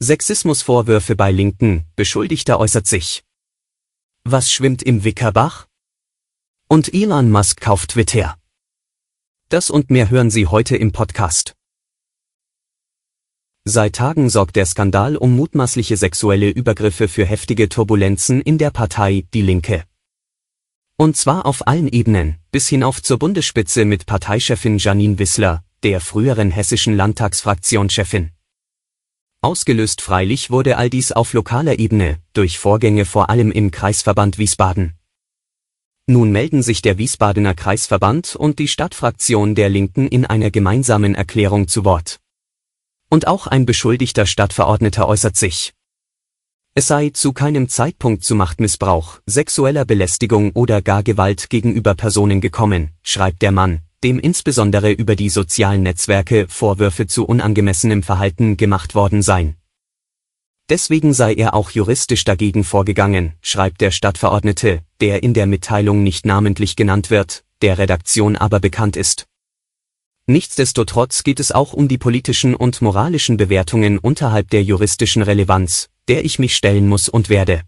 Sexismusvorwürfe bei Linken, Beschuldigter äußert sich. Was schwimmt im Wickerbach? Und Elon Musk kauft Twitter. Das und mehr hören Sie heute im Podcast. Seit Tagen sorgt der Skandal um mutmaßliche sexuelle Übergriffe für heftige Turbulenzen in der Partei Die Linke. Und zwar auf allen Ebenen, bis hinauf zur Bundesspitze mit Parteichefin Janine Wissler, der früheren hessischen Landtagsfraktionschefin. Ausgelöst freilich wurde all dies auf lokaler Ebene, durch Vorgänge vor allem im Kreisverband Wiesbaden. Nun melden sich der Wiesbadener Kreisverband und die Stadtfraktion der Linken in einer gemeinsamen Erklärung zu Wort. Und auch ein beschuldigter Stadtverordneter äußert sich. Es sei zu keinem Zeitpunkt zu Machtmissbrauch, sexueller Belästigung oder gar Gewalt gegenüber Personen gekommen, schreibt der Mann, dem insbesondere über die sozialen Netzwerke Vorwürfe zu unangemessenem Verhalten gemacht worden seien. Deswegen sei er auch juristisch dagegen vorgegangen, schreibt der Stadtverordnete, der in der Mitteilung nicht namentlich genannt wird, der Redaktion aber bekannt ist. Nichtsdestotrotz geht es auch um die politischen und moralischen Bewertungen unterhalb der juristischen Relevanz, der ich mich stellen muss und werde.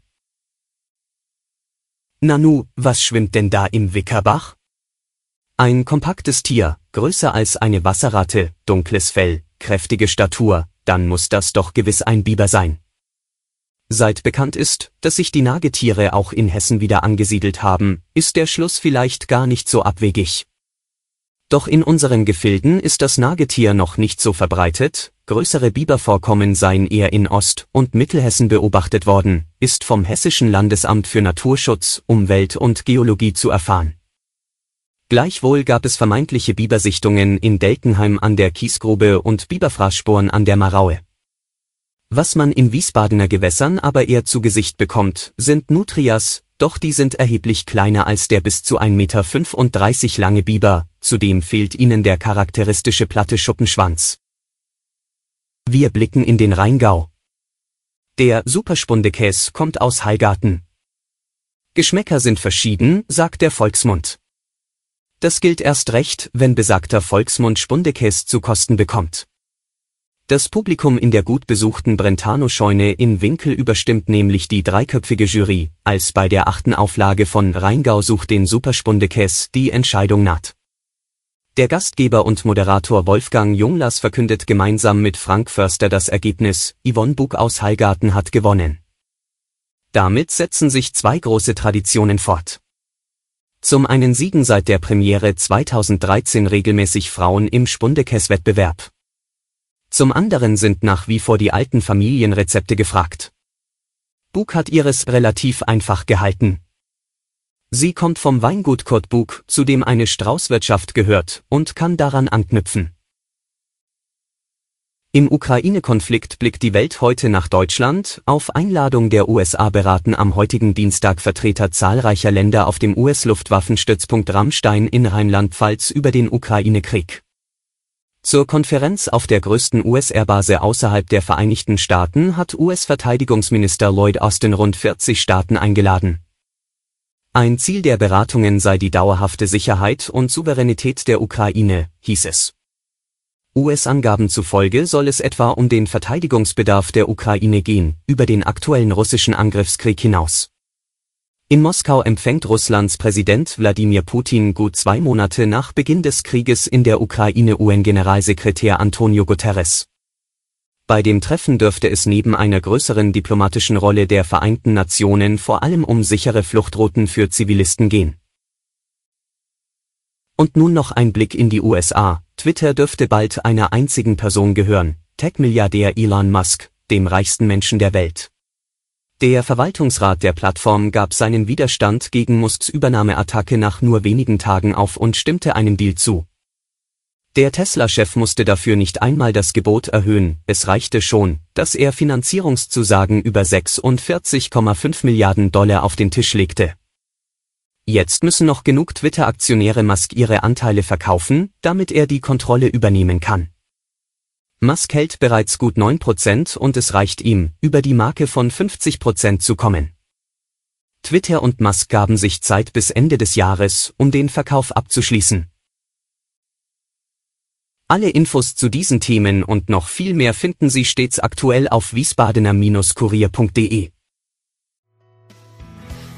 Nanu, was schwimmt denn da im Wickerbach? Ein kompaktes Tier, größer als eine Wasserratte, dunkles Fell, kräftige Statur, dann muss das doch gewiss ein Biber sein. Seit bekannt ist, dass sich die Nagetiere auch in Hessen wieder angesiedelt haben, ist der Schluss vielleicht gar nicht so abwegig. Doch in unseren Gefilden ist das Nagetier noch nicht so verbreitet, größere Bibervorkommen seien eher in Ost- und Mittelhessen beobachtet worden, ist vom Hessischen Landesamt für Naturschutz, Umwelt und Geologie zu erfahren. Gleichwohl gab es vermeintliche Bibersichtungen in Delkenheim an der Kiesgrube und Biberfraßspuren an der Maraue. Was man in Wiesbadener Gewässern aber eher zu Gesicht bekommt, sind Nutrias, doch die sind erheblich kleiner als der bis zu 1,35 Meter lange Biber, zudem fehlt ihnen der charakteristische platte Schuppenschwanz. Wir blicken in den Rheingau. Der Superspundekäs kommt aus Heilgarten. Geschmäcker sind verschieden, sagt der Volksmund. Das gilt erst recht, wenn besagter Volksmund Spundekäs zu kosten bekommt. Das Publikum in der gut besuchten Brentano-Scheune in Winkel überstimmt nämlich die dreiköpfige Jury, als bei der achten Auflage von Rheingau sucht den Superspundekäs die Entscheidung naht. Der Gastgeber und Moderator Wolfgang Junglas verkündet gemeinsam mit Frank Förster das Ergebnis, Yvonne Bug aus Heilgarten hat gewonnen. Damit setzen sich zwei große Traditionen fort. Zum einen siegen seit der Premiere 2013 regelmäßig Frauen im Spundekäs-Wettbewerb. Zum anderen sind nach wie vor die alten Familienrezepte gefragt. Bug hat ihres relativ einfach gehalten. Sie kommt vom Weingut Kurt Bug, zu dem eine Straußwirtschaft gehört, und kann daran anknüpfen. Im Ukraine-Konflikt blickt die Welt heute nach Deutschland. Auf Einladung der USA beraten am heutigen Dienstag Vertreter zahlreicher Länder auf dem US-Luftwaffenstützpunkt Rammstein in Rheinland-Pfalz über den Ukraine-Krieg. Zur Konferenz auf der größten US-Airbase außerhalb der Vereinigten Staaten hat US-Verteidigungsminister Lloyd Austin rund 40 Staaten eingeladen. Ein Ziel der Beratungen sei die dauerhafte Sicherheit und Souveränität der Ukraine, hieß es. US-Angaben zufolge soll es etwa um den Verteidigungsbedarf der Ukraine gehen, über den aktuellen russischen Angriffskrieg hinaus. In Moskau empfängt Russlands Präsident Wladimir Putin gut zwei Monate nach Beginn des Krieges in der Ukraine UN-Generalsekretär Antonio Guterres. Bei dem Treffen dürfte es neben einer größeren diplomatischen Rolle der Vereinten Nationen vor allem um sichere Fluchtrouten für Zivilisten gehen. Und nun noch ein Blick in die USA. Twitter dürfte bald einer einzigen Person gehören, Tech-Milliardär Elon Musk, dem reichsten Menschen der Welt. Der Verwaltungsrat der Plattform gab seinen Widerstand gegen Musks Übernahmeattacke nach nur wenigen Tagen auf und stimmte einem Deal zu. Der Tesla-Chef musste dafür nicht einmal das Gebot erhöhen, es reichte schon, dass er Finanzierungszusagen über 46,5 Milliarden Dollar auf den Tisch legte. Jetzt müssen noch genug Twitter-Aktionäre Musk ihre Anteile verkaufen, damit er die Kontrolle übernehmen kann. Musk hält bereits gut 9% und es reicht ihm, über die Marke von 50% zu kommen. Twitter und Musk gaben sich Zeit bis Ende des Jahres, um den Verkauf abzuschließen. Alle Infos zu diesen Themen und noch viel mehr finden Sie stets aktuell auf wiesbadener-kurier.de.